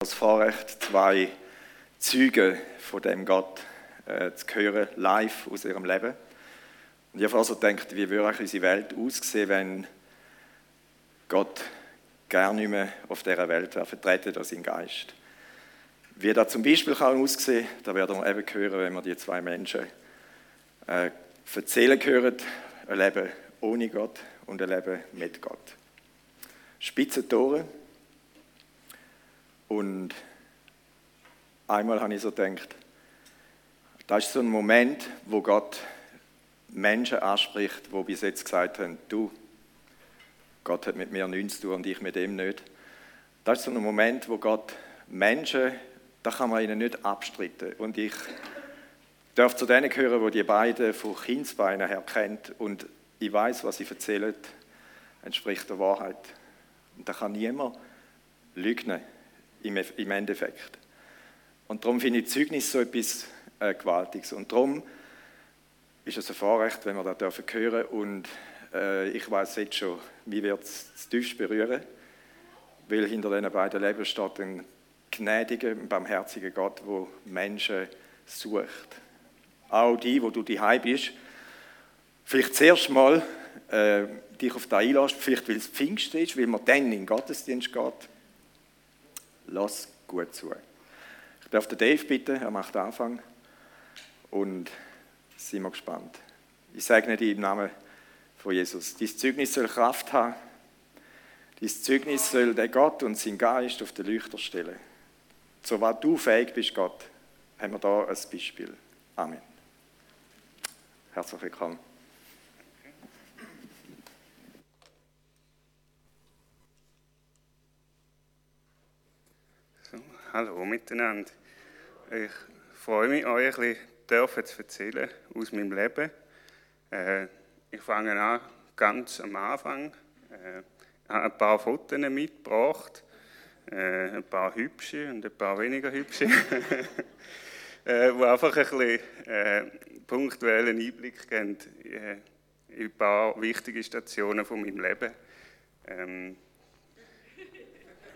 das Vorrecht, zwei Züge von dem Gott äh, zu hören, live aus ihrem Leben. Und ich habe also gedacht, wie würde unsere Welt aussehen, wenn Gott gar nicht mehr auf dieser Welt wäre, vertreten durch seinen Geist. Wie das zum Beispiel kann aussehen da werden wir eben hören, wenn wir die zwei Menschen äh, erzählen hören, ein Leben ohne Gott und ein Leben mit Gott. Spitze Tore, und einmal habe ich so gedacht, das ist so ein Moment, wo Gott Menschen anspricht, die bis jetzt gesagt haben, du, Gott hat mit mir nichts zu tun und ich mit ihm nicht. Das ist so ein Moment, wo Gott Menschen, da kann man ihnen nicht abstreiten. Und ich darf zu denen gehören, wo die beiden von Kindsbeinen her kennt und ich weiß, was sie erzählen, entspricht der Wahrheit. Und da kann niemand lügen im Endeffekt. Und darum finde ich Zeugnis so etwas äh, Gewaltiges. Und darum ist es ein Vorrecht, wenn wir das dürfen und äh, ich weiß jetzt schon, wie wird es tiefst berühren, weil hinter diesen beiden Leben steht ein gnädiger, barmherziger Gott, wo Menschen sucht. Auch die, wo du daheim bist, vielleicht zuerst mal äh, dich auf das einlässt, vielleicht weil es Pfingst ist, weil man dann in den Gottesdienst geht, lass gut zu. Ich darf den Dave bitten, er macht den Anfang und sind wir gespannt. Ich sage nicht im Namen von Jesus. Dieses Zeugnis soll Kraft haben. Dieses Zeugnis soll der Gott und sein Geist auf den Leuchter stellen. So was du fähig bist, Gott, haben wir da ein Beispiel. Amen. Herzlich willkommen. Hallo miteinander. Ich freue mich, euch ein bisschen zu erzählen aus meinem Leben. Äh, ich fange an ganz am Anfang. Äh, ich habe ein paar Fotos mitgebracht, äh, ein paar hübsche und ein paar weniger hübsche, äh, wo einfach ein bisschen äh, punktuellen Einblick geben äh, in ein paar wichtige Stationen von meinem Leben. Ähm,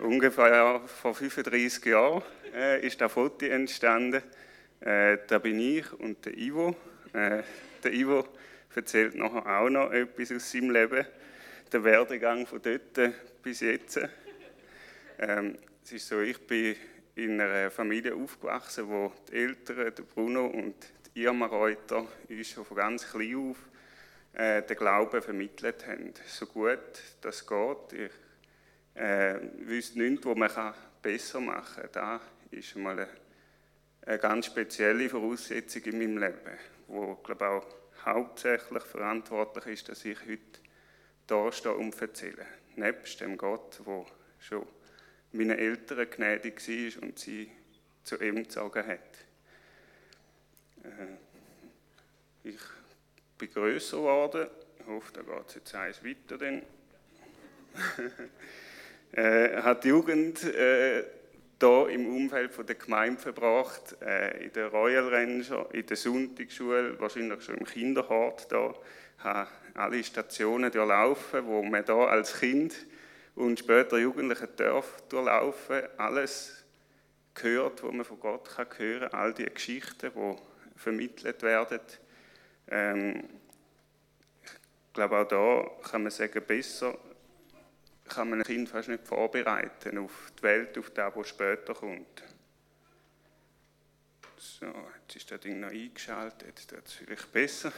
ungefähr vor 35 Jahren äh, ist das Foto entstanden. Äh, da bin ich und der Ivo. Äh, der Ivo erzählt nachher auch noch etwas aus seinem Leben, der Werdegang von dort bis jetzt. Ähm, es ist so, ich bin in einer Familie aufgewachsen, wo die Eltern, der Bruno und die Irma Reuter, uns schon von ganz klein auf äh, den Glauben vermittelt haben. So gut das geht. Ich äh, wüsste nichts, was man besser machen kann. Das ist mal eine, eine, ganz spezielle Voraussetzung in meinem Leben, wo glaube auch hauptsächlich verantwortlich ist, dass ich heute da stehe und erzähle. Nebst dem Gott, der schon meinen Eltern gnädig war und sie zu ihm gezogen hat. Äh, ich bin grösser geworden. Ich hoffe, da geht es jetzt eins weiter. äh, hat die Jugend äh, hier im Umfeld von der Gemeinde verbracht, äh, in der Royal Ranger, in der Sonntagsschule, wahrscheinlich schon im Kinderhort da, habe alle Stationen durchlaufen, wo man da als Kind und später Jugendliche darf durchlaufen, alles gehört, wo man von Gott kann hören, all die Geschichten, die vermittelt werden. Ähm, ich glaube auch da kann man sagen, besser kann man ein Kind fast nicht vorbereiten auf die Welt, auf das, was später kommt. So, jetzt ist das Ding noch eingeschaltet, jetzt wird es vielleicht besser.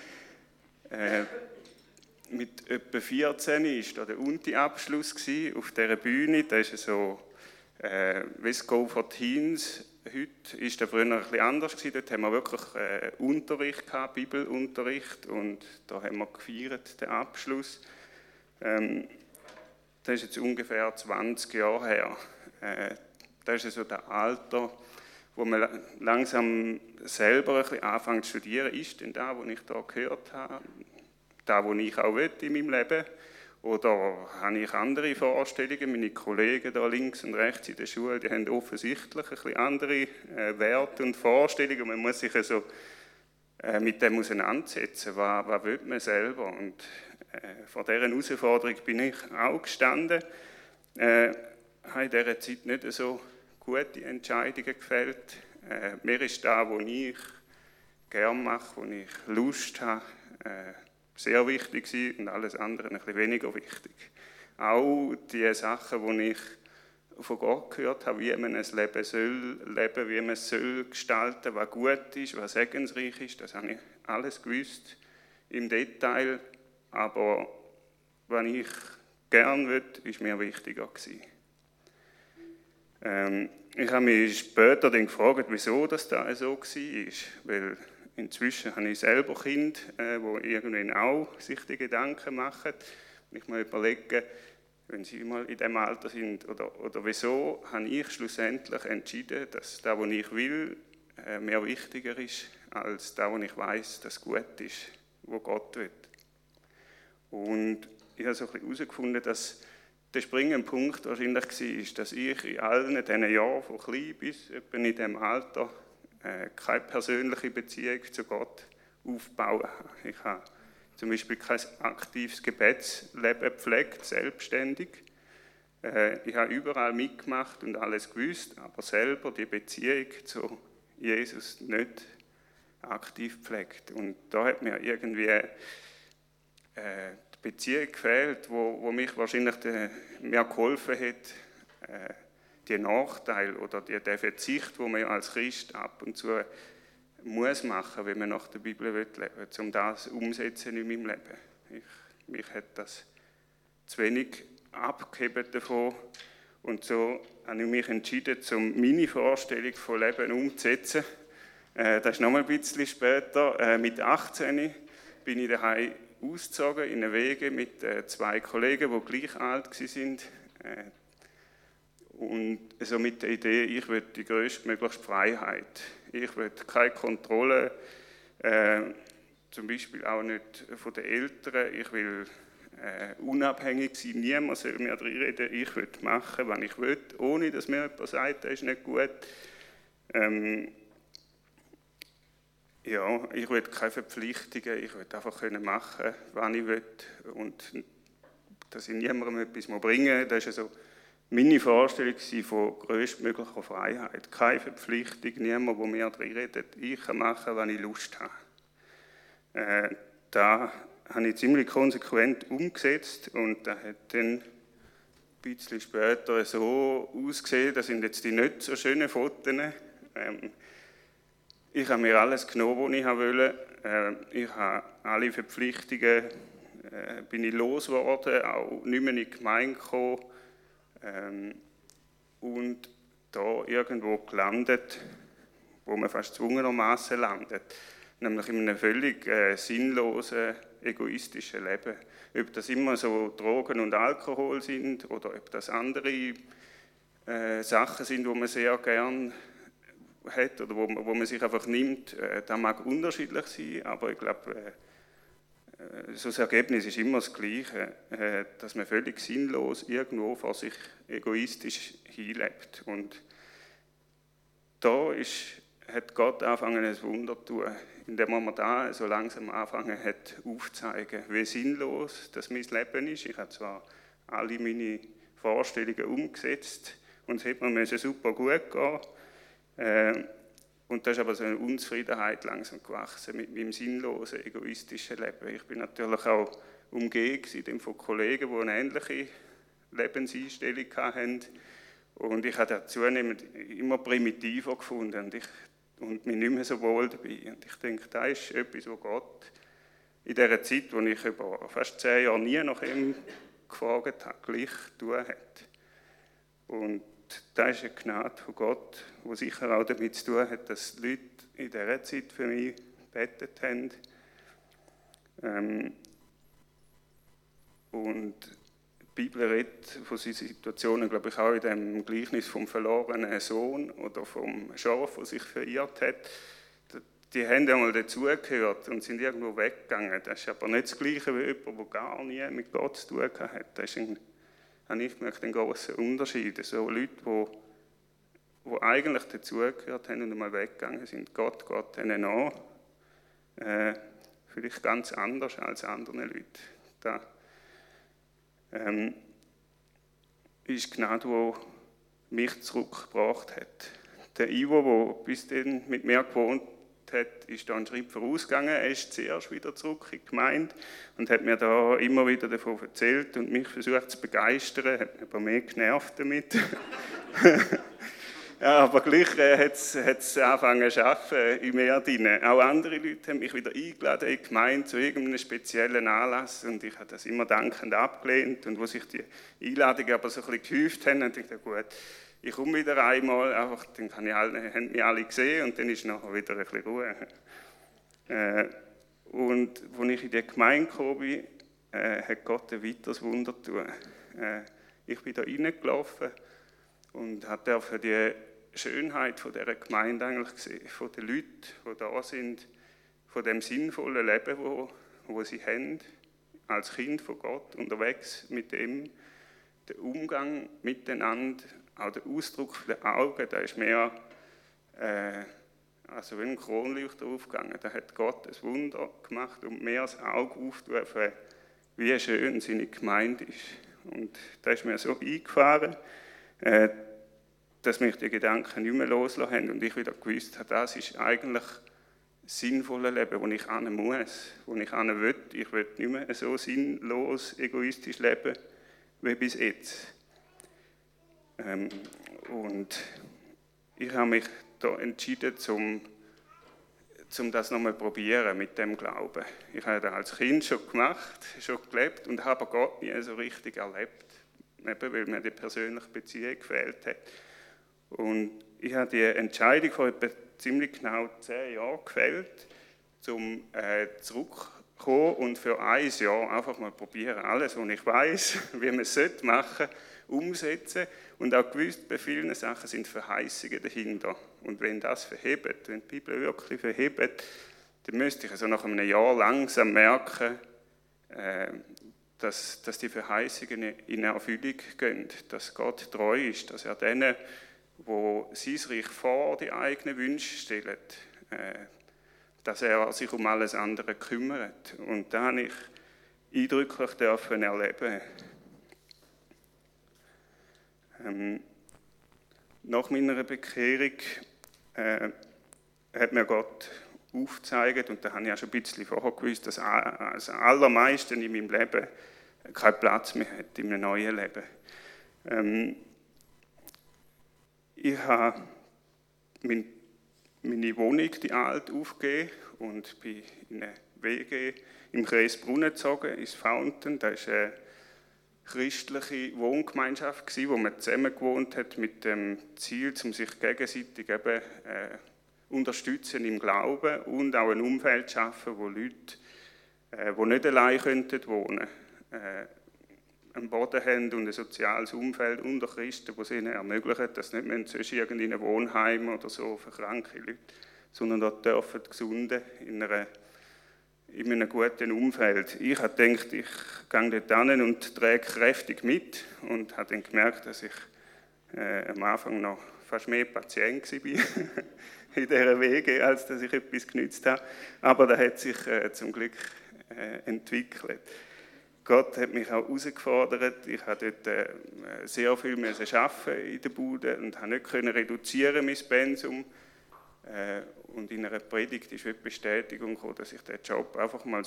äh, mit etwa 14 war da der Unti-Abschluss auf dieser Bühne. Da ist so, äh, West Go for Teens. Heute war das früher ein bisschen anders. Gewesen. Dort haben wir wirklich äh, Unterricht gehabt, Bibelunterricht. Und da haben wir gefeiert, den Abschluss. Ähm, das ist jetzt ungefähr 20 Jahre her. Äh, das ist so das Alter, wo man langsam selber ein bisschen anfängt zu studieren. Ist denn da, was ich da gehört habe, da, was ich auch will in meinem Leben? Oder habe ich andere Vorstellungen? Meine Kollegen da links und rechts in der Schule, die haben offensichtlich ein bisschen andere äh, Werte und Vorstellungen. Man muss sich also mit dem auseinandersetzen. Was, was will man selber? Und äh, vor dieser Herausforderung bin ich auch gestanden. Äh, habe in dieser Zeit nicht so gute Entscheidungen gefällt. Äh, mir ist da, wo ich gerne mache, wo ich Lust habe, äh, sehr wichtig gewesen und alles andere ein bisschen weniger wichtig. Auch die Sachen, die ich von Gott gehört habe, wie man ein Leben soll leben, wie man es soll gestalten, was gut ist, was segensreich ist, das habe ich alles gewusst im Detail, aber was ich gern will, ist mir wichtiger gewesen. Ähm, ich habe mich später dann gefragt, wieso das da so war, weil inzwischen habe ich selber Kinder, äh, die irgendwann auch sich die Gedanken machen. Wenn ich mal überlege, wenn sie mal in dem Alter sind, oder, oder wieso habe ich schlussendlich entschieden, dass das, was ich will, äh, mehr wichtiger ist, als das, was ich weiß, dass gut ist, wo Gott will. Und ich habe so ein bisschen herausgefunden, dass der springende Punkt wahrscheinlich war, dass ich in allen diesen Jahren, von klein bis etwa in diesem Alter, äh, keine persönliche Beziehung zu Gott aufbauen habe. Ich habe zum Beispiel kein aktives Gebetsleben gepflegt, selbstständig. Äh, ich habe überall mitgemacht und alles gewusst, aber selber die Beziehung zu Jesus nicht aktiv pflegt. Und da hat mir irgendwie äh, die Beziehung gefehlt, wo, wo mich wahrscheinlich de, mehr geholfen hat, äh, die Nachteile oder die, der Verzicht, wo man als Christ ab und zu muss machen, wenn man nach der Bibel leben will, um das umzusetzen in meinem Leben. Ich, mich hat das zu wenig abgegeben davon und so habe ich mich entschieden, um meine Vorstellung von Leben umzusetzen. Äh, das ist noch ein bisschen später. Äh, mit 18 bin ich daheim ausgezogen in eine Wege mit äh, zwei Kollegen, die gleich alt waren. Äh, und so mit der Idee, ich will die größtmögliche Freiheit. Ich will keine Kontrolle, äh, zum Beispiel auch nicht von den Eltern. Ich will äh, unabhängig sein, niemand soll mir reden. Ich will machen, was ich will, ohne dass mir jemand sagt, das ist nicht gut. Ähm, ja, ich will keine Verpflichtungen, ich will einfach können machen, was ich will und dass ich niemandem etwas bringen muss. Das ist also meine Vorstellung von größtmöglicher Freiheit. Keine Verpflichtung, niemand, der mir redet. Ich kann machen, was ich Lust habe. Äh, da habe ich ziemlich konsequent umgesetzt und das hat dann ein bisschen später so ausgesehen, das sind jetzt die nicht so schönen Fotos. Ähm, ich habe mir alles genommen, was ich wollte. Äh, ich habe alle Verpflichtungen äh, bin ich losgeworden, auch nicht mehr in die Gemeinde gekommen ähm, und da irgendwo gelandet, wo man fast zwungenermaßen landet, nämlich in einem völlig äh, sinnlosen, egoistischen Leben. Ob das immer so Drogen und Alkohol sind oder ob das andere Sachen sind, wo man sehr gern hat oder wo, wo man sich einfach nimmt, äh, das mag unterschiedlich sein, aber ich glaube, äh, äh, so das Ergebnis ist immer das Gleiche, äh, dass man völlig sinnlos irgendwo vor sich egoistisch hinlebt. Und da ist, hat Gott angefangen, ein Wunder zu tun, indem mir da so langsam angefangen hat aufzuzeigen, wie sinnlos das mein Leben ist. Ich habe zwar alle meine Vorstellungen umgesetzt und es hätte mir super gut gehen und da ist aber so eine Unzufriedenheit langsam gewachsen mit meinem sinnlosen, egoistischen Leben. Ich bin natürlich auch umgeben von Kollegen, die eine ähnliche Lebenseinstellung hatten. Und ich habe das zunehmend immer primitiver gefunden und, ich, und mich nicht mehr so wohl dabei. Und ich denke, das ist etwas, was Gott in dieser Zeit, wo ich über fast zehn Jahre nie nach ihm gefragt habe, gleich tun hat. Und das ist eine Gnade von Gott, die sicher auch damit zu tun hat, dass die Leute in dieser Zeit für mich gebetet haben. Ähm, und die Bibel redet von solchen Situationen, glaube ich, auch in dem Gleichnis vom verlorenen Sohn oder vom Schaf, das sich verirrt hat. Die haben einmal dazugehört und sind irgendwo weggegangen. Das ist aber nicht das Gleiche wie jemand, der gar nie mit Gott zu tun hat. Das ist ein habe ich gemerkt, einen großen Unterschied. So Leute, die, die eigentlich dazugehört haben und einmal weggegangen sind. Gott Gott ihnen nach. Äh, vielleicht ganz anders als andere Leute. Da ähm, ist Gnade, wo, mich zurückgebracht hat. Der Ivo, der bis dann mit mir gewohnt hat, ist da einen Schritt vorausgegangen. Er ist zuerst wieder zurück in die Gemeinde und hat mir da immer wieder davon erzählt und mich versucht zu begeistern, hat mich aber mehr genervt damit. ja, aber gleich äh, hat es angefangen zu arbeiten in mir drin. Auch andere Leute haben mich wieder eingeladen in die Gemeinde zu irgendeinem speziellen Anlass und ich habe das immer dankend abgelehnt und wo sich die Einladungen aber so ein bisschen gehäuft haben, dachte ich, gut, ich komme wieder einmal, einfach, dann kann ich alle, haben mich alle gesehen und dann ist nachher wieder ein bisschen Ruhe. Äh, und als ich in die Gemeinde gekommen bin, äh, hat Gott ein weiteres Wunder getan. Äh, ich bin da reingelaufen und durfte die Schönheit von dieser Gemeinde eigentlich gesehen, von den Leuten, die da sind, von dem sinnvollen Leben, wo, wo sie haben, als Kind von Gott unterwegs mit dem, der Umgang miteinander, auch der Ausdruck der Augen, da ist mehr äh, also wie ein Kronleuchter aufgegangen. Da hat Gott ein Wunder gemacht und mehr das Auge aufgerufen, wie schön seine Gemeinde ist. Und da ist mir so eingefahren, äh, dass mich die Gedanken nicht mehr loslassen haben und ich wieder gewusst habe, das ist eigentlich das sinnvolle Leben, wo ich an muss, wo ich an will. Ich will nicht mehr so sinnlos, egoistisch leben wie bis jetzt. Ähm, und ich habe mich da entschieden, zum, zum das nochmal probieren mit dem Glauben. Ich habe das als Kind schon gemacht, schon gelebt und habe Gott nie so richtig erlebt, eben weil mir die persönliche Beziehung gefehlt hat. Und ich habe die Entscheidung vor etwa ziemlich genau zehn Jahren gefällt, um äh, zurückzukommen und für ein Jahr einfach mal probieren, alles, was ich weiß, wie man es machen sollte, umsetzen und auch gewusst, bei vielen Sachen sind Verheißungen dahinter. Und wenn das verhebt, wenn die Bibel wirklich verhebt, dann müsste ich also nach einem Jahr langsam merken, äh, dass, dass die Verheißungen in Erfüllung gehen, dass Gott treu ist, dass er denen, wo sein Reich vor die eigenen Wünsche stellt, äh, dass er sich um alles andere kümmert. Und da habe ich eindrücklich dürfen erleben ähm, nach meiner Bekehrung äh, hat mir Gott aufgezeigt, und da habe ich ja schon ein bisschen vorher gewusst, dass das Allermeiste in meinem Leben keinen Platz mehr hat, in einem neuen Leben. Ähm, ich habe mein, meine Wohnung, die alt, aufgegeben und bin in eine WG im Kreis Brunnen gezogen, ins Fountain. Da ist eine christliche Wohngemeinschaft gewesen, wo man zusammen gewohnt hat mit dem Ziel, um sich gegenseitig eben, äh, unterstützen im Glauben und auch ein Umfeld schaffen, wo Leute, äh, die nicht allein könnten wohnen, äh, einen Boden haben und ein soziales Umfeld unter Christen, das ihnen ermöglicht, dass nicht mehr sonst in einem Wohnheim oder so für kranke Leute, sondern dort dürfen Gesunde in einer in einem guten Umfeld. Ich habe gedacht, ich gehe dort hin und trage kräftig mit und habe dann gemerkt, dass ich äh, am Anfang noch fast mehr Patient war in dieser Wege, als dass ich etwas genützt habe. Aber da hat sich äh, zum Glück äh, entwickelt. Gott hat mich auch herausgefordert. Ich habe dort äh, sehr viel arbeiten in der Bude und habe nicht reduzieren mein Pensum. Und in einer Predigt ist die Bestätigung gekommen, dass ich den Job einfach mal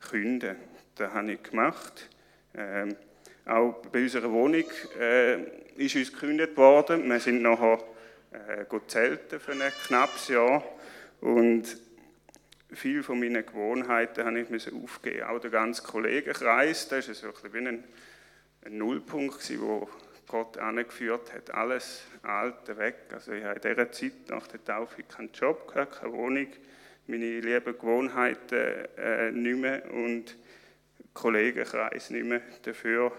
künden soll. Das habe ich gemacht. Ähm, auch bei unserer Wohnung äh, ist uns gekündigt worden. Wir sind nachher äh, zelten für ein knappes Jahr. Und viele von meinen Gewohnheiten habe ich aufgeben. Auch der ganze Kollegenkreis, das war so ein bisschen wie ein, ein Nullpunkt, wo Gott angeführt hat. Alles Alte weg. Also ich habe in dieser Zeit nach der Taufe keinen Job keine Wohnung, meine lieben Gewohnheiten äh, nicht mehr und Kollegenkreis nicht mehr. Dafür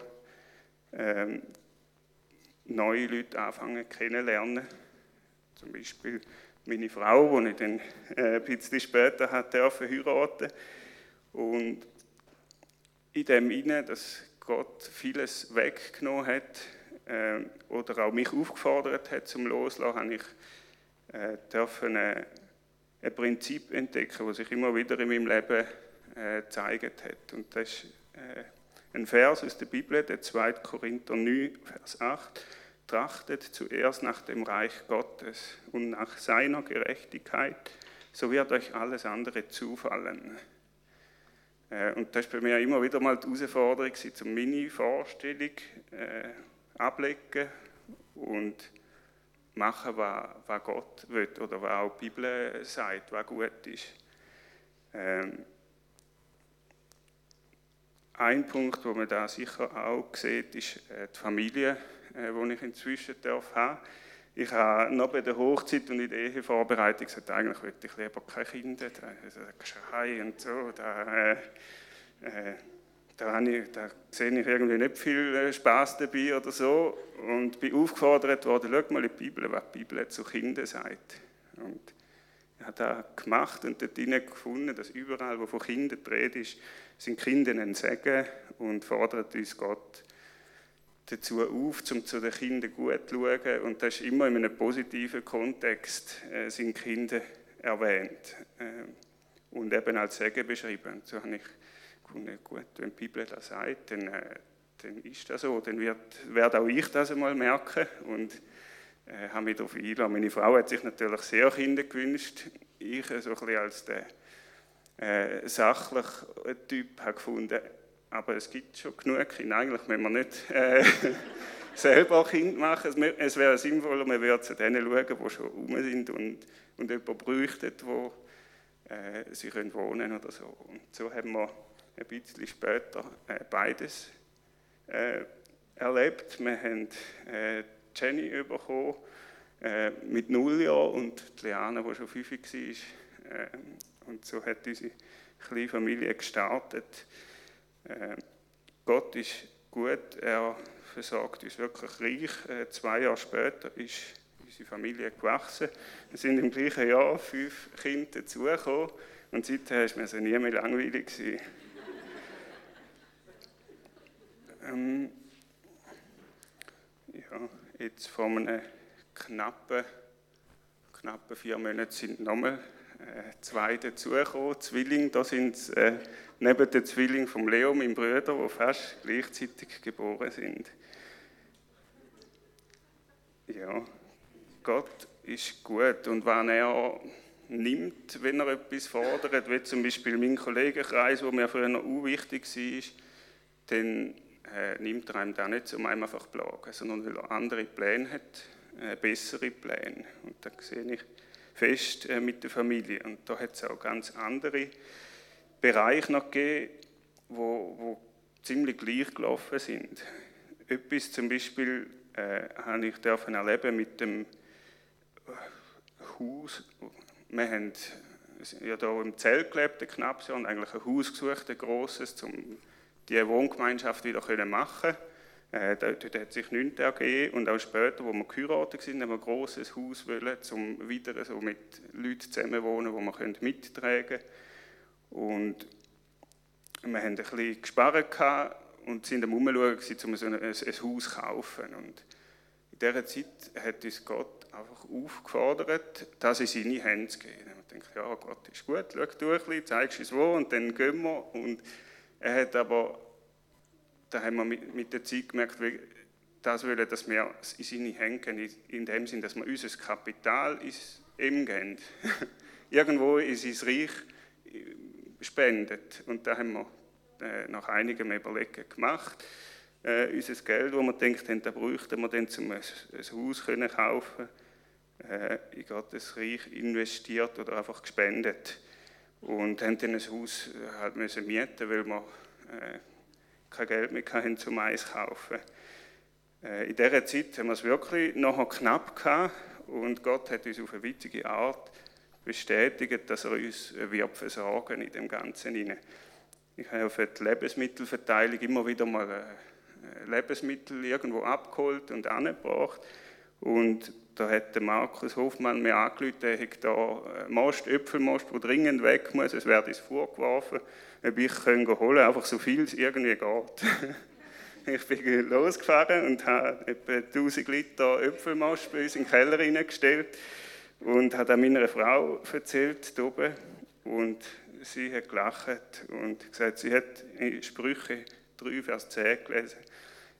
ähm, neue Leute anfangen kennenlernen. Zum Beispiel meine Frau, die ich dann äh, ein bisschen später hat heiraten Und in dem Inne, dass Gott vieles weggenommen hat, oder auch mich aufgefordert hat zum Loslassen, habe ich äh, dürfen äh, ein Prinzip entdecken, das sich immer wieder in meinem Leben äh, gezeigt hat. Und das ist äh, ein Vers aus der Bibel, der 2. Korinther 9, Vers 8. trachtet zuerst nach dem Reich Gottes und nach seiner Gerechtigkeit, so wird euch alles andere zufallen. Äh, und das ist bei mir immer wieder mal die Herausforderung, um meine Vorstellung äh, ablegen und machen, was, Gott will oder was auch die Bibel sagt, was gut ist. Ähm, ein Punkt, wo man da sicher auch sieht, ist äh, die Familie, äh, die ich inzwischen darf haben. Ich habe noch bei der Hochzeit und in der Ehevorbereitung gesagt, eigentlich möchte ich lieber keine Kinder. Also, Geschrei und so, da, äh, äh, da, ich, da sehe ich irgendwie nicht viel äh, Spaß dabei oder so. Und bin aufgefordert worden, schau mal in die Bibel, was die Bibel zu Kindern sagt. Und ich habe das gemacht und dort gefunden, dass überall, wo von Kindern die Rede ist, sind Kinder ein Segen und fordert uns Gott dazu auf, um zu den Kindern gut zu schauen. Und das ist immer in einem positiven Kontext, äh, sind Kinder erwähnt äh, und eben als Segen beschrieben. So habe ich gut, wenn die Bibel das sagt, dann, äh, dann ist das so. Dann wird, werde auch ich das einmal merken und äh, habe mich darauf eingeladen. Meine Frau hat sich natürlich sehr Kinder gewünscht. Ich so ein als der äh, sachliche Typ habe gefunden, aber es gibt schon genug Kinder. Eigentlich müssen wir nicht äh, selber Kind machen. Es wäre sinnvoller, man würde zu denen schauen, die schon rum sind und, und jemanden bräuchten, wo äh, sie können wohnen oder so. Und so haben wir ein bisschen später äh, beides äh, erlebt. Wir haben äh, Jenny bekommen mit null Jahren und Liane, die schon fünf war. Und so hat unsere kleine Familie gestartet. Gott ist gut, er versorgt uns wirklich reich. Zwei Jahre später ist unsere Familie gewachsen. Wir sind im gleichen Jahr fünf Kinder dazugekommen und seitdem war es nie mehr langweilig. Ähm, ja, jetzt vor einem knappen, knappen vier Monaten sind nochmal äh, zwei dazugekommen, Zwillinge. Da sind äh, neben den Zwillingen vom Leo, meinem Bruder, die fast gleichzeitig geboren sind. Ja, Gott ist gut und wenn er nimmt, wenn er etwas fordert, wie zum Beispiel mein Kollegenkreis, wo mir früher noch wichtig war, dann äh, nimmt er einem da nicht, um einem einfach zu plagen, sondern weil er andere Pläne hat, äh, bessere Pläne. Und da sehe ich, fest äh, mit der Familie. Und da hat es auch ganz andere Bereiche noch gegeben, wo, wo ziemlich gleich gelaufen sind. Etwas zum Beispiel äh, habe ich dürfen erleben mit dem äh, Haus. Wir haben ja da im Zelt gelebt, Jahr, und eigentlich ein Haus gesucht, ein grosses, um die Wohngemeinschaft wieder machen können äh, dort, hat sich nichts ergeben. Und auch später, wo wir geheiratet sind, haben wir ein grosses Haus wollen, um wieder so mit Leuten zusammenwohnen, die wir mittragen können. Und wir haben ein bisschen gespart und sind am Umschauen, um so ein, ein, Haus zu kaufen. Und in dieser Zeit hat uns Gott einfach aufgefordert, das in seine Hände zu geben. Und ich dachte, ja, Gott ist gut, schau du ein bisschen, zeigst uns wo und dann gehen wir. Und er hat aber da haben wir mit, mit der Zeit gemerkt, wie das wollen, dass wir in seine Hände gehen, in dem Sinn, dass wir unser Kapital ins ihm geben. Irgendwo in sein Reich spendet. Und da haben wir äh, nach einigem Überlegen gemacht. Äh, unser Geld, das wir gedacht haben, da bräuchten wir dann, um ein, ein Haus können kaufen äh, in Gottes Reich investiert oder einfach gespendet. Und haben ein Haus äh, halt müssen mieten, weil wir äh, kein Geld mehr hatten, zum Eis kaufen. Äh, in dieser Zeit haben wir es wirklich noch knapp gehabt und Gott hat uns auf eine witzige Art bestätigt, dass er uns wird versorgen in dem Ganzen. Ich habe für die Lebensmittelverteilung immer wieder mal äh, Lebensmittel irgendwo abgeholt und angebracht. Und da hat der Markus Hofmann mir angerufen, er hat da Most, Äpfelmost, der dringend weg muss, es werde ins vorgeworfen ob ich holen kann, einfach so viel es irgendwie geht. ich bin losgefahren und habe etwa 1000 Liter Äpfelmost bei uns in den Keller reingestellt und habe dann meiner Frau erzählt oben und sie hat gelacht und gesagt, sie hat in Sprüche 3, Vers 10 gelesen.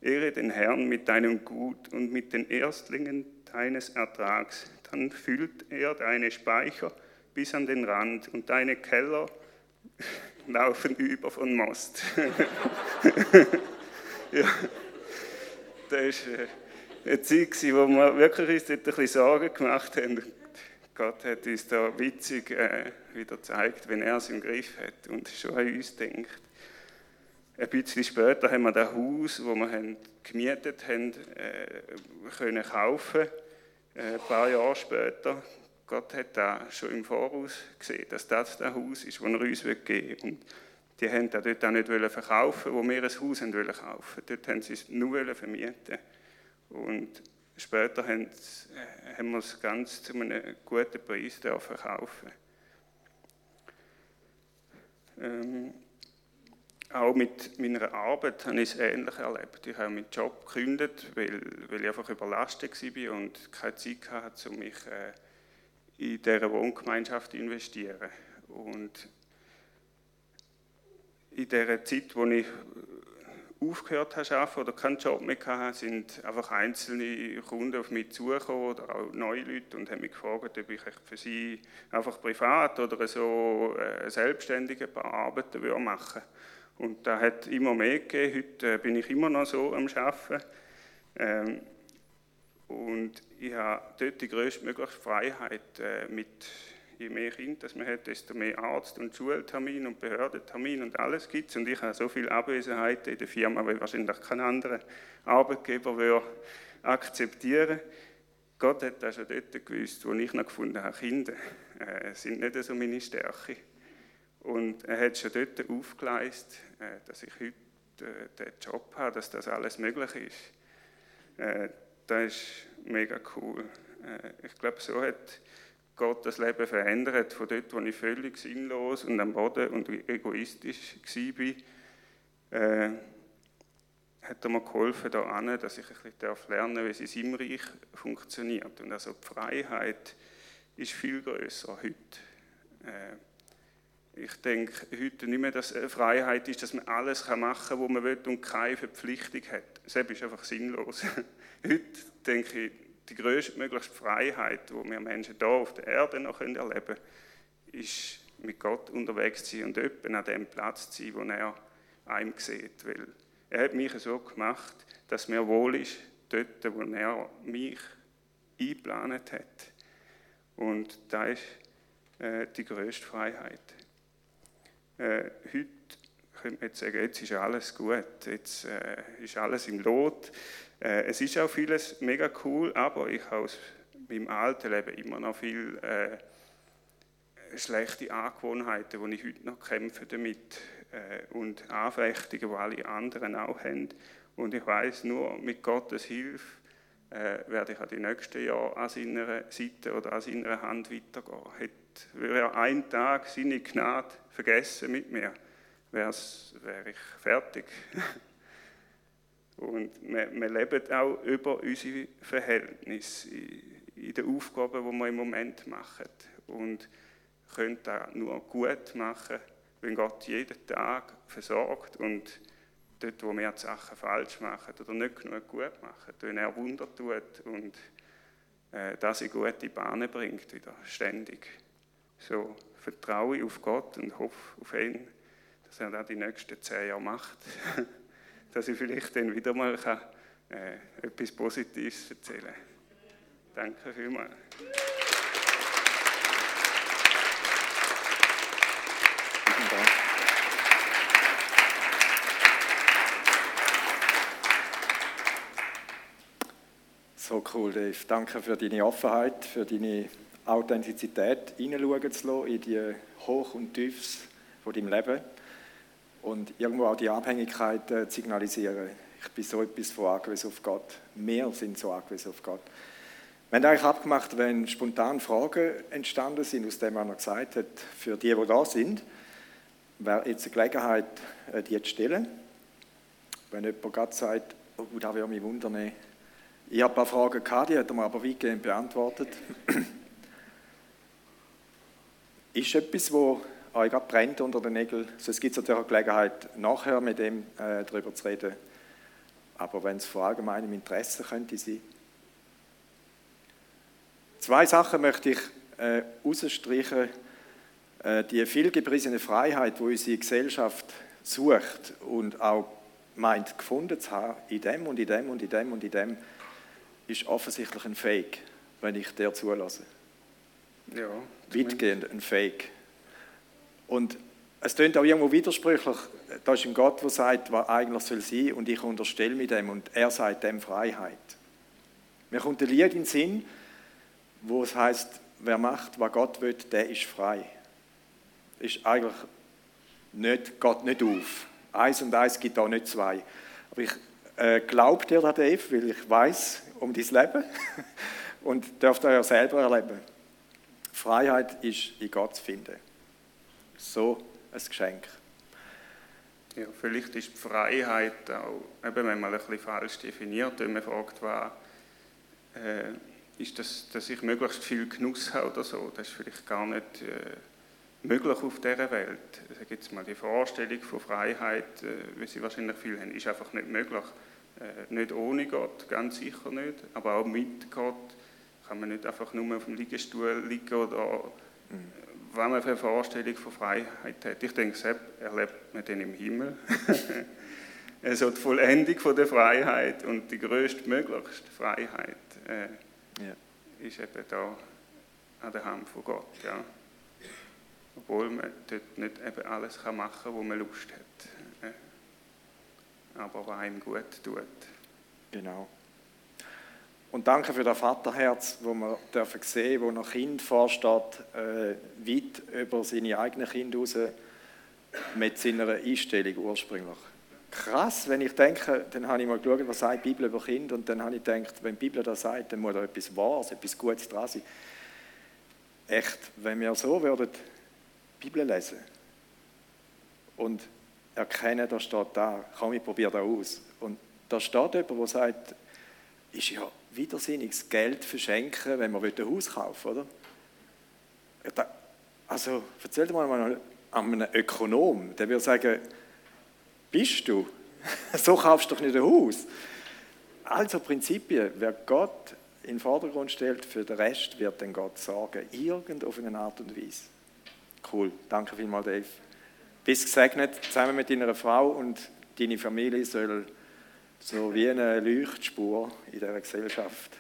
Ehre den Herrn mit deinem Gut und mit den Erstlingen deines Ertrags. Dann füllt er deine Speicher bis an den Rand und deine Keller laufen über von Most. ja, das ist äh, eine Zeit, wo wir wirklich uns dort ein bisschen Sorgen gemacht haben. Gott hat uns da witzig äh, wieder gezeigt, wenn er es im Griff hat und schon an uns denkt. Ein bisschen später haben wir das Haus, das wir gemietet haben, äh, können kaufen. Äh, ein paar Jahre später. Gott hat da schon im Voraus gesehen, dass das das Haus ist, das er uns geben will. Und die haben das dort auch nicht verkaufen wo wir ein Haus haben wollen kaufen. Dort haben sie es nur vermieten. Und später haben, äh, haben wir es ganz zu einem guten Preis verkaufen. Ähm, auch mit meiner Arbeit habe ich es ähnlich erlebt. Ich habe meinen Job gekündigt, weil, weil ich einfach überlastet war und keine Zeit hatte, um mich äh, in dieser Wohngemeinschaft zu investieren. Und in der Zeit, wo ich aufgehört habe zu arbeiten oder keinen Job mehr hatte, sind einfach einzelne Kunden auf mich zugekommen oder auch neue Leute und haben mich gefragt, ob ich für sie einfach privat oder so äh, selbstständig paar Arbeiten machen würde. Und da hat immer mehr gegeben. Heute äh, bin ich immer noch so am Arbeiten. Ähm, und ich habe dort die größtmögliche Freiheit äh, mit je mehr Kinder man hat, desto mehr Arzt- und Schultermin und Behördentermin und alles gibt es. Und ich habe so viel Abwesenheit in der Firma, weil wahrscheinlich kein anderer Arbeitgeber würde akzeptieren. Gott hat das schon dort gewusst, wo ich noch gefunden habe, Kinder äh, sind nicht so meine Stärke. Und er hat schon dort aufgeleistet, äh, dass ich heute äh, den Job habe, dass das alles möglich ist. Äh, das ist mega cool. Ich glaube, so hat Gott das Leben verändert, von dort, wo ich völlig sinnlos und am Boden und egoistisch war, hat er mir geholfen, da an, dass ich ein bisschen lernen darf, wie es seinem Reich funktioniert. Und also die Freiheit ist viel größer heute ich denke heute nicht mehr, dass Freiheit ist, dass man alles machen kann, was man will und keine Verpflichtung hat. Das ist einfach sinnlos. heute denke ich, die größtmögliche Freiheit, die wir Menschen hier auf der Erde noch erleben können, ist mit Gott unterwegs zu sein und jemanden an dem Platz zu sein, wo er einem sieht. Weil er hat mich so gemacht, dass mir wohl ist, dort, wo er mich eingeplant hat. Und das ist äh, die größte Freiheit. Äh, heute könnte man jetzt sagen, jetzt ist alles gut, jetzt äh, ist alles im Lot. Äh, es ist auch vieles mega cool, aber ich habe aus meinem alten Leben immer noch viele äh, schlechte Angewohnheiten, wo ich heute noch kämpfe damit äh, und Anfechtungen, die alle anderen auch haben. Und ich weiß nur, mit Gottes Hilfe äh, werde ich auch die nächsten Jahre an seiner Seite oder an seiner Hand weitergehen würde er einen Tag seine Gnade vergessen mit mir, wäre ich fertig. Und wir, wir, leben auch über unsere Verhältnisse in den Aufgaben, die wir im Moment machen. Und können das nur gut machen, wenn Gott jeden Tag versorgt und dort, wo wir die Sachen falsch machen oder nicht genug gut machen, wenn er Wunder tut und äh, das in gute Bahnen bringt, wieder ständig. So vertraue ich auf Gott und hoffe auf ihn, dass er das die nächsten zehn Jahre macht. dass ich vielleicht dann wieder mal kann, äh, etwas Positives erzählen kann. Danke vielmals. So cool, Dave. Danke für deine Offenheit, für deine Authentizität hineinschauen zu lassen in die Hoch- und Tiefs von deinem Leben und irgendwo auch die Abhängigkeit äh, signalisieren. Ich bin so etwas von angewiesen auf Gott. Wir sind so angewiesen auf Gott. Wir haben eigentlich abgemacht, wenn spontan Fragen entstanden sind, aus dem er gesagt hat, für die, die da sind, wäre jetzt eine Gelegenheit, äh, die zu stellen. Wenn jemand gerade sagt, oh, da würde mich wundern. Ich habe ein paar Fragen gehabt, die hat er mir aber weitgehend beantwortet. Ist etwas, wo euch gerade brennt unter den Nägeln. So, es gibt natürlich auch Gelegenheit, nachher mit dem äh, darüber zu reden. aber wenn es von allgemeinem Interesse könnte sein. Zwei Sachen möchte ich äh, herausstreichen. Äh, die vielgepriesene Freiheit, wo unsere Gesellschaft sucht und auch meint gefunden zu haben, in dem und in dem und in dem und in dem, ist offensichtlich ein Fake, wenn ich der zulasse. Ja. Weitgehend ein Fake. Und es klingt auch irgendwo widersprüchlich. Da ist ein Gott, der sagt, was eigentlich soll sein und ich unterstelle mir dem und er sagt dem Freiheit. Mir kommt ein Lied in den Sinn, wo es heißt, wer macht, was Gott will, der ist frei. Ist eigentlich nicht, geht nicht auf. Eins und eins gibt auch nicht zwei. Aber ich äh, glaube dir, Dave, weil ich weiß um dein Leben und dürft ihr ja selber erleben. Freiheit ist in Gott zu finden. So ein Geschenk. Ja, vielleicht ist die Freiheit auch, eben wenn man ein bisschen falsch definiert, wenn man fragt, was, äh, ist das, dass ich möglichst viel Genuss habe oder so. Das ist vielleicht gar nicht äh, möglich auf dieser Welt. Ich sage jetzt mal, die Vorstellung von Freiheit, äh, wie sie wahrscheinlich viele haben, ist einfach nicht möglich. Äh, nicht ohne Gott, ganz sicher nicht, aber auch mit Gott kann man nicht einfach nur auf dem Liegestuhl liegen oder mhm. was man für eine Vorstellung von Freiheit hat. Ich denke, selbst erlebt man den im Himmel. also die Vollendung von der Freiheit und die größtmöglichste Freiheit äh, ja. ist eben da an der Hand von Gott. Ja. Obwohl man dort nicht eben alles machen kann, wo man Lust hat. Äh, aber was einem gut tut. Genau. Und danke für das Vaterherz, wo wir dürfen sehen, wo noch Kind vorsteht, äh, weit über seine eigenen Kinder raus, mit seiner Einstellung ursprünglich. Krass, wenn ich denke, dann habe ich mal geschaut, was sagt die Bibel über Kinder und dann habe ich gedacht, wenn die Bibel das sagt, dann muss da etwas Wahres, etwas Gutes dran sein. Echt, wenn wir so würden die Bibel lesen und erkennen, da steht da, komm, ich probiere da aus. Und da steht jemand, der sagt, ist ja widersinniges Geld verschenken, wenn man ein Haus kaufen will, oder? Also, erzähl mal an einem Ökonom, der würde sagen, bist du? so kaufst du doch nicht ein Haus. Also Prinzipien, wer Gott in den Vordergrund stellt, für den Rest wird dann Gott sorgen, irgend auf eine Art und Weise. Cool, danke vielmals, Dave. Bist gesegnet, zusammen mit deiner Frau und deine Familie soll so wie eine Leuchtspur in dieser Gesellschaft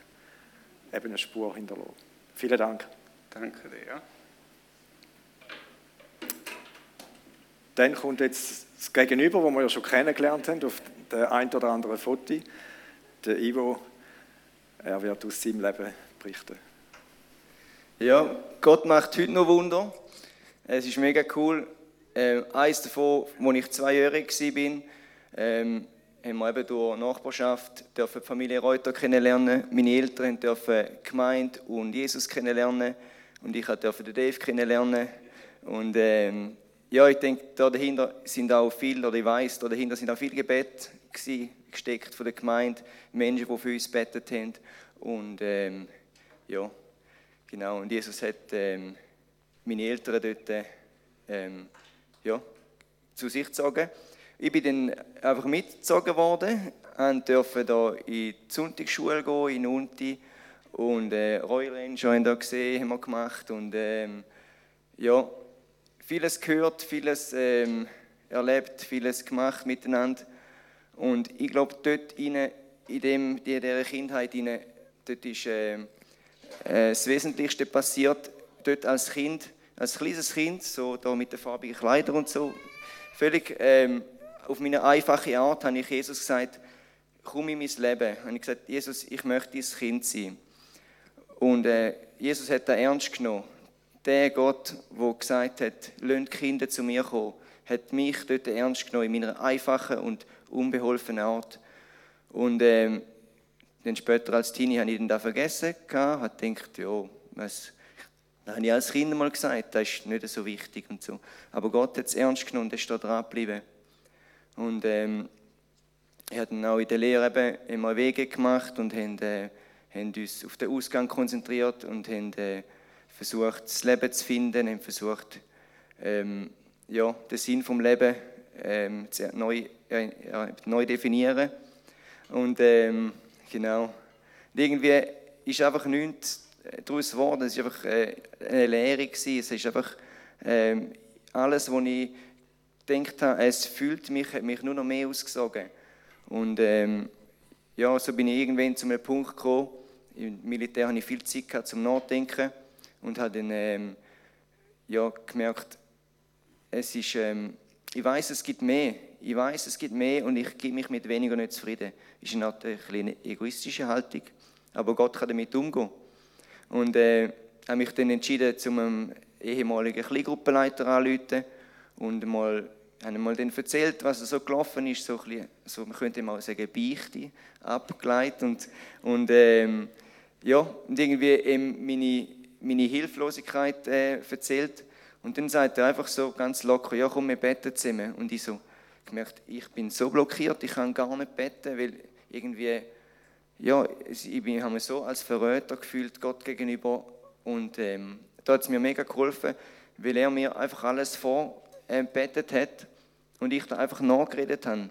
eben eine Spur hinterlassen. Vielen Dank. Danke dir. Dann kommt jetzt das Gegenüber, das wir ja schon kennengelernt haben, auf der ein oder anderen Foto. Der Ivo, er wird aus seinem Leben berichten. Ja, Gott macht heute noch Wunder. Es ist mega cool. Äh, eines davon, als ich zweijährig war, ähm, haben wir eben durch Nachbarschaft dürfen die Familie Reuter kennenlernen. Meine Eltern dürfen Gemeinde und Jesus kennenlernen. Und ich durfte den Dave kennenlernen. Und ähm, ja, ich denke, da dahinter sind auch viel, oder ich weiß, da dahinter sind auch viele Gebete gesteckt von der Gemeinde, Menschen, die für uns betet haben. Und ähm, ja, genau. Und Jesus hat ähm, meine Eltern dort ähm, ja, zu sich gezogen. Ich bin dann einfach mitgezogen worden und durfte da in die Sonntagsschule gehen, in Unti. Und äh, Ranger haben da gesehen, haben wir gemacht. Und ähm, ja, vieles gehört, vieles ähm, erlebt, vieles gemacht miteinander. Und ich glaube, dort rein, in, dem, in dieser Kindheit rein, dort ist äh, äh, das Wesentlichste passiert. Dort als Kind, als kleines Kind, so da mit den farbigen Kleidern und so, völlig ähm, auf meine einfache Art, habe ich Jesus gesagt, komm in mein Leben. Und ich gesagt, Jesus, ich möchte dein Kind sein. Und äh, Jesus hat das ernst genommen der Gott, der gesagt hat, lasst Kinder zu mir kommen, hat mich dort ernst genommen, in meiner einfachen und unbeholfenen Art. Und ähm, dann später als Teenie habe ich dann da vergessen, habe gedacht, ja, was, das habe ich als Kind mal gesagt, das ist nicht so wichtig und so. Aber Gott hat es ernst genommen und ist da dran geblieben. Und ähm, ich habe auch in der Lehre eben immer Wege gemacht und haben, äh, haben uns auf den Ausgang konzentriert und haben äh, versucht, das Leben zu finden, haben versucht, ähm, ja, den Sinn vom Leben ähm, neu, äh, neu definieren. Und ähm, genau. Und irgendwie ist einfach nichts daraus geworden. Es war einfach äh, eine Lehre. Gewesen. Es ist einfach ähm, alles, was ich gedacht habe, es fühlt mich, hat mich nur noch mehr ausgesogen. Und ähm, ja, so bin ich irgendwann zu einem Punkt gekommen. Im Militär hatte ich viel Zeit gehabt zum Nachdenken und habe dann ähm, ja, gemerkt, es ist, ähm, ich weiß, es gibt mehr. Ich weiß, es gibt mehr und ich gebe mich mit weniger nicht zufrieden. Das ist natürlich eine egoistische Haltung, aber Gott kann damit umgehen. Und äh, habe mich dann entschieden, zu einem ehemaligen Kleingruppenleiter anzurufen und mal, habe mal dann erzählt, was so gelaufen ist, so, ein bisschen, so man könnte mal sagen, Beichte abgeleitet und, und ähm, ja, und irgendwie eben meine, meine Hilflosigkeit äh, erzählt. Und dann sagt er einfach so ganz locker, ja komm, wir beten zusammen. Und ich so gemerkt, ich bin so blockiert, ich kann gar nicht beten, weil irgendwie, ja, ich habe mich so als Verräter gefühlt Gott gegenüber. Und ähm, da hat es mir mega geholfen, weil er mir einfach alles vorbetet äh, hat und ich da einfach nachgeredet habe.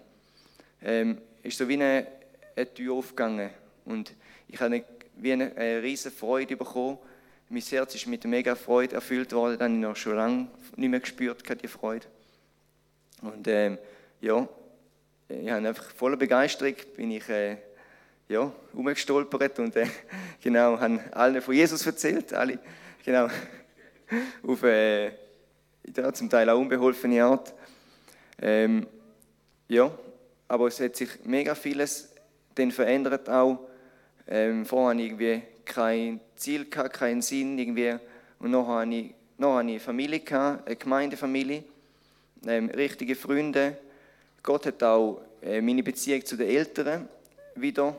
Ähm, ist so wie eine, eine Tür aufgegangen und ich habe eine, wie eine, eine riesige Freude bekommen. Mein Herz ist mit mega Freude erfüllt worden, dann habe ich noch schon lange nicht mehr gespürt, die Freude. Und ähm, ja, ich habe einfach voller Begeisterung bin ich äh, ja, umgestolpert und äh, genau, habe allen von Jesus erzählt, alle Genau. Auf äh, ja, zum Teil auch unbeholfene Art. Ähm, ja, aber es hat sich mega vieles dann verändert auch. Ähm, vorher hatte ich irgendwie kein Ziel, gehabt, keinen Sinn irgendwie. Und noch hatte ich, noch hatte ich eine Familie, gehabt, eine Gemeindefamilie, ähm, richtige Freunde. Gott hat auch äh, meine Beziehung zu den Eltern wieder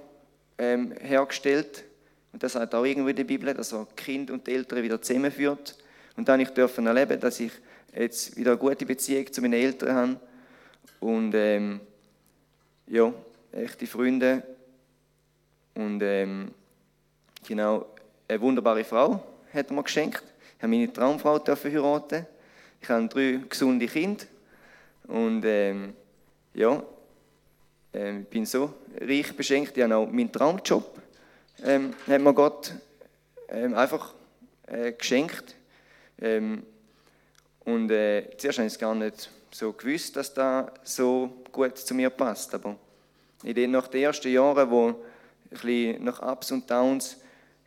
ähm, hergestellt. Und das sagt auch irgendwo in der Bibel, dass er Kind und die Eltern wieder zusammenführt. Und dann ich dürfen erleben, dass ich jetzt wieder eine gute Beziehung zu meinen Eltern habe. Und ähm, ja, echte Freunde. Und ähm, genau, eine wunderbare Frau hat mir geschenkt. Ich habe meine Traumfrau dürfen heiraten. Ich habe drei gesunde Kinder. Und ähm, ja, äh, ich bin so reich beschenkt. Ich habe auch meinen Traumjob ähm, hat mir Gott ähm, einfach äh, geschenkt. Ähm, und äh, zuerst habe ich es gar nicht so gewusst, dass das so gut zu mir passt. Aber nach den ersten Jahren, wo ein nach Ups und Downs,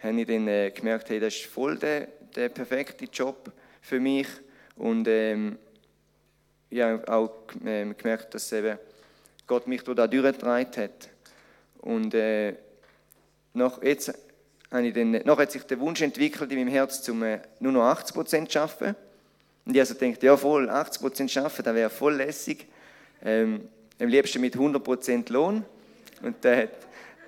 habe ich dann äh, gemerkt, hey, das ist voll der, der perfekte Job für mich. Und ähm, ich habe auch ähm, gemerkt, dass eben Gott mich da durchgetragen hat. Und äh, nach, jetzt habe ich dann, nachher hat sich der Wunsch entwickelt in meinem Herz, zum äh, nur noch 80 Prozent zu arbeiten. Und ich also gedacht, ja voll, 80 Prozent arbeiten, das wäre voll lässig. Ähm, am liebsten mit 100 Prozent Lohn. Und da hat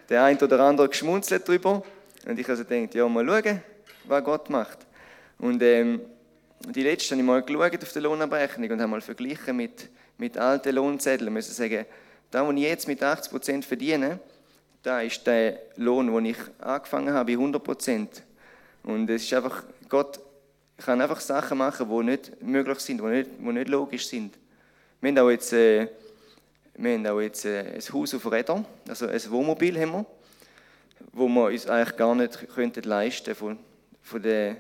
der eine oder andere geschmunzelt drüber. Und ich also gedacht, ja, mal schauen, was Gott macht. Und ähm, die letzte habe ich mal geschaut auf die Lohnabrechnung und habe mal verglichen mit, mit alten Lohnzetteln. Ich muss sagen, da, wo ich jetzt mit 80 Prozent verdiene, da ist der Lohn, den ich angefangen habe, bei 100 Prozent. Und es ist einfach, Gott kann einfach Sachen machen, die nicht möglich sind, die nicht, die nicht logisch sind. Wir haben auch jetzt, äh, wir haben auch jetzt äh, ein Haus auf Rädern, also ein Wohnmobil haben wir, wo wir uns eigentlich gar nicht könnten leisten von, von den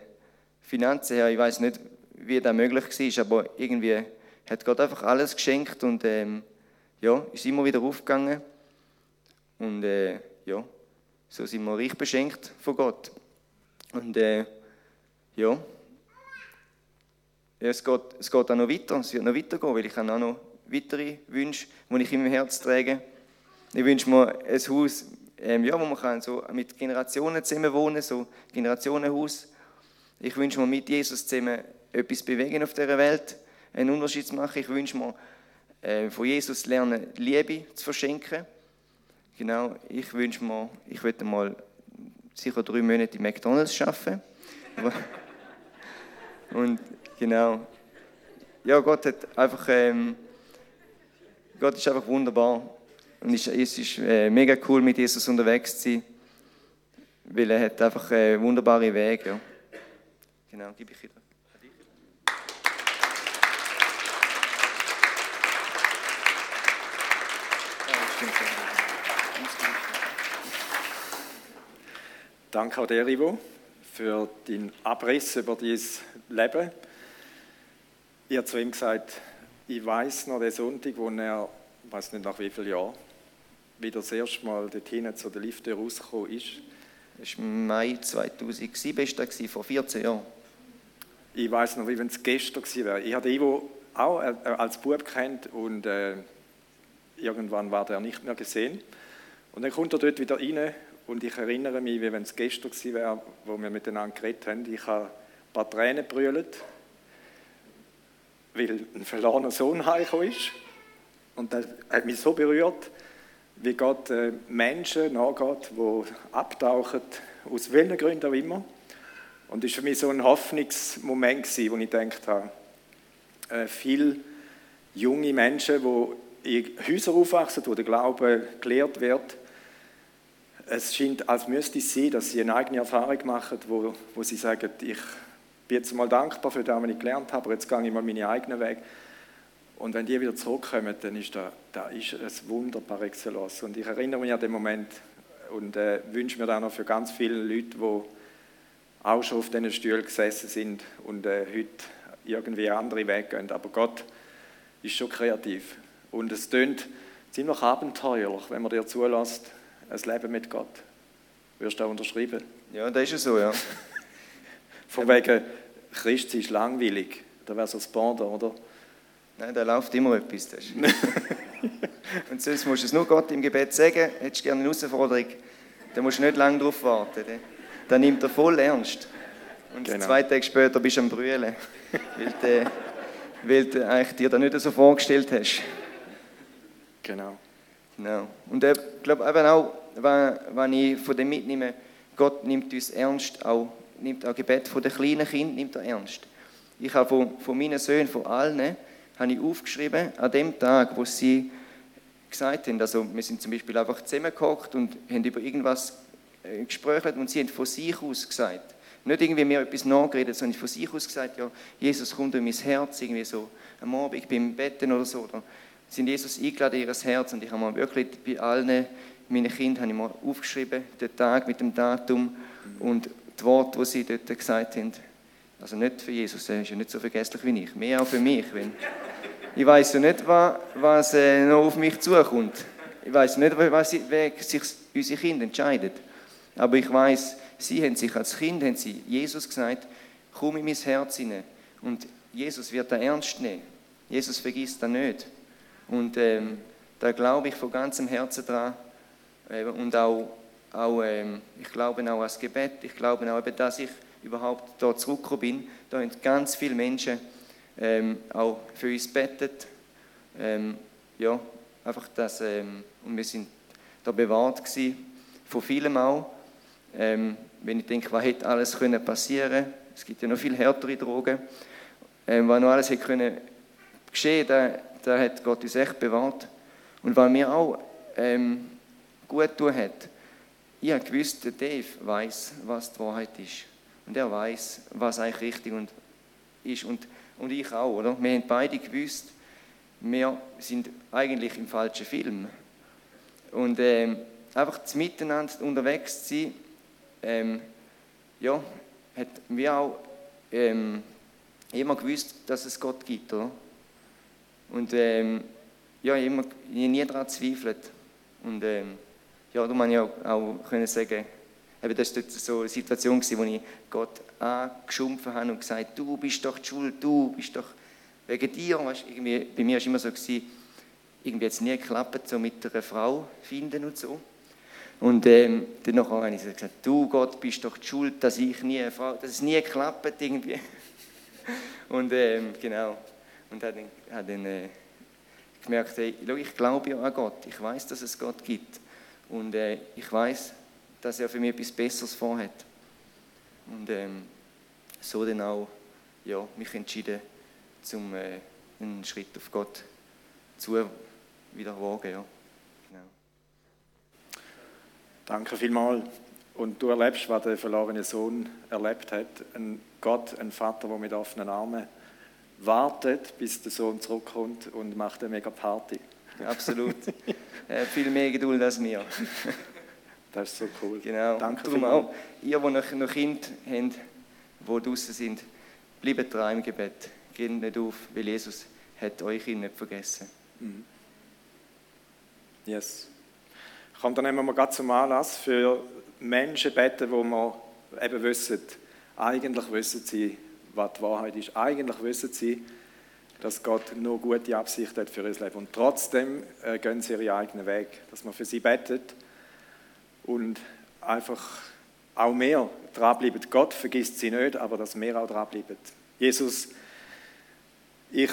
Finanzen her. Ich weiß nicht, wie das möglich war, aber irgendwie hat Gott einfach alles geschenkt und ähm, ja, ist immer wieder aufgegangen. Und äh, ja, so sind wir reich beschenkt von Gott. Und äh, ja, ja es, geht, es geht auch noch weiter, es wird noch weitergehen, weil ich habe auch noch weitere Wünsche, die ich in meinem Herz trage. Ich wünsche mir ein Haus, ähm, ja, wo man kann so mit Generationen zusammen wohnen so Generationenhaus. Ich wünsche mir mit Jesus zusammen etwas bewegen auf dieser Welt, einen Unterschied zu machen. Ich wünsche mir äh, von Jesus lernen, Liebe zu verschenken Genau, ich wünsche mir, ich würde mal sicher drei Monate in McDonalds arbeiten. Und genau, ja, Gott hat einfach, ähm, Gott ist einfach wunderbar. Und es ist äh, mega cool, mit Jesus unterwegs zu sein, weil er hat einfach äh, wunderbare Wege. Ja. Genau, gebe ich wieder. Danke auch dir, Ivo, für deinen Abriss über dein Leben. Ich habe zu ihm gesagt, ich weiß noch den Sonntag, wo er, ich weiß nicht nach wie vielen Jahren, wieder das erste Mal dorthin zu der Lifte rausgekommen ist. Das war Mai 2007, ist das vor 14 Jahren. Ich weiß noch, wie wenn es gestern gewesen wäre. Ich habe Ivo auch äh, als Bub kennt und äh, irgendwann war der nicht mehr gesehen. Und dann kommt er dort wieder rein und ich erinnere mich, wie wenn es gestern gewesen wäre, wo wir miteinander geredet haben. Ich habe ein paar Tränen brüllt, weil ein verlorener Sohn heimgekommen ist. Und das hat mich so berührt, wie Gott äh, Menschen nachgeht, die abtauchen, aus welchen Gründen auch immer. Und das war für mich so ein Hoffnungsmoment, wo ich gedacht habe, äh, viele junge Menschen, die in Häusern aufwachsen, wo der Glaube gelehrt wird, es scheint, als müsste es sein, dass sie eine eigene Erfahrung machen, wo, wo sie sagen, ich bin jetzt mal dankbar für das, was ich gelernt habe, aber jetzt gehe ich mal meinen eigenen Weg. Und wenn die wieder zurückkommen, dann ist das, das ist ein Wunder par excellence. Und ich erinnere mich an den Moment und äh, wünsche mir dann noch für ganz viele Leute, die auch schon auf diesen Stühlen gesessen sind und äh, heute irgendwie andere Wege gehen. Aber Gott ist schon kreativ. Und es tönt ziemlich abenteuerlich, wenn man dir zulässt, ein Leben mit Gott. Wirst du auch unterschreiben? Ja, das ist ja so, ja. Von wegen, Christ ist langweilig. Da wäre so das Pendant, oder? Nein, da läuft immer etwas. Das Und sonst musst du es nur Gott im Gebet sagen, hättest du gerne eine Herausforderung, dann musst du nicht lange darauf warten. Dann nimmt er voll ernst. Und genau. zwei Tage später bist du am Brüllen, weil du, weil du eigentlich dir das nicht so vorgestellt hast. Genau. genau. Und ich glaube eben auch, wenn ich von dem mitnehme, Gott nimmt uns ernst, auch, nimmt auch Gebet von den kleinen Kindern nimmt er ernst. Ich habe von, von meinen Söhnen, von allen, habe ich aufgeschrieben, an dem Tag, wo sie gesagt haben, also wir sind zum Beispiel einfach zusammengehockt und haben über irgendwas äh, gesprochen und sie haben von sich aus gesagt, nicht irgendwie mir etwas nachgeredet, sondern von sich aus gesagt, ja, Jesus kommt in mein Herz, irgendwie so am Abend beim Betten oder so. Oder sind Jesus eingeladen in ihr Herz und ich habe mal wirklich bei allen meinen Kindern habe ich mal aufgeschrieben, den Tag mit dem Datum und die Worte, die sie dort gesagt haben. Also nicht für Jesus, er ist ja nicht so vergesslich wie ich, mehr auch für mich. Wenn ich weiß ja nicht, was, was äh, noch auf mich zukommt. Ich weiß nicht, was, wer sich unsere Kinder entscheidet. Aber ich weiß, sie haben sich als Kind haben sie Jesus gesagt, komm in mein Herz hinein. Und Jesus wird da ernst nehmen. Jesus vergisst das nicht. Und ähm, da glaube ich von ganzem Herzen dran. Äh, und auch, auch ähm, ich glaube auch ans Gebet. Ich glaube auch, dass ich überhaupt da zurückgekommen bin. Da haben ganz viele Menschen ähm, auch für uns betet. Ähm, ja, einfach das, ähm, und wir sind da bewahrt gewesen, von vielem auch. Ähm, wenn ich denke, was hätte alles können passieren es gibt ja noch viel härtere Drogen, ähm, was noch alles hätte können geschehen, da, da hat Gott uns echt bewahrt. Und was mir auch ähm, gut tun hat, ich habe gewusst, der Dave weiß, was die Wahrheit ist. Und er weiß, was eigentlich richtig ist. Und, und ich auch, oder? Wir haben beide gewusst, wir sind eigentlich im falschen Film. Und ähm, einfach miteinander unterwegs zu sein, ähm, ja, hat wir auch ähm, immer gewusst, dass es Gott gibt. Oder? Und ähm, ja, ich habe nie daran zweifelt. Und ähm, ja, da man ja auch, können sagen, eben das war so eine Situation, wo ich Gott angeschumpfen habe und gesagt du bist doch die Schuld, du bist doch wegen dir. Weißt, irgendwie, bei mir war es immer so, gewesen, irgendwie hat es nie geklappt, so mit einer Frau finden und so. Und ähm, dann habe ich gesagt, du Gott bist doch die schuld, dass ich nie eine Frau, dass es nie klappt irgendwie. Und ähm, genau. Und habe dann, hab dann äh, gemerkt, hey, ich glaube ja an Gott. Ich weiß, dass es Gott gibt. Und äh, ich weiß, dass er für mich etwas Besseres vorhat. Und ähm, so dann auch ja, mich entschieden, zum äh, einen Schritt auf Gott zu wieder wagen. Ja. Danke vielmals. Und du erlebst, was der verlorene Sohn erlebt hat. Ein Gott, ein Vater, der mit offenen Armen wartet, bis der Sohn zurückkommt und macht eine mega Party. absolut. Hat viel mehr Geduld als wir. Das ist so cool. Genau. Danke Darum auch, ihr, die noch, noch Kinder habt, die draußen sind, bleibt dran im Gebet. Geht nicht auf, weil Jesus hat euch nicht vergessen. Yes. Kommt dann nehmen wir gerade zum Anlass für Menschen beten, wo wir eben wissen, eigentlich wissen sie, was die Wahrheit ist. Eigentlich wissen sie, dass Gott nur gute Absicht hat für ihr Leben. Und trotzdem äh, gehen sie ihren eigenen Weg. Dass man für sie betet und einfach auch mehr dranbleiben. Gott vergisst sie nicht, aber dass wir auch dranbleiben. Jesus, ich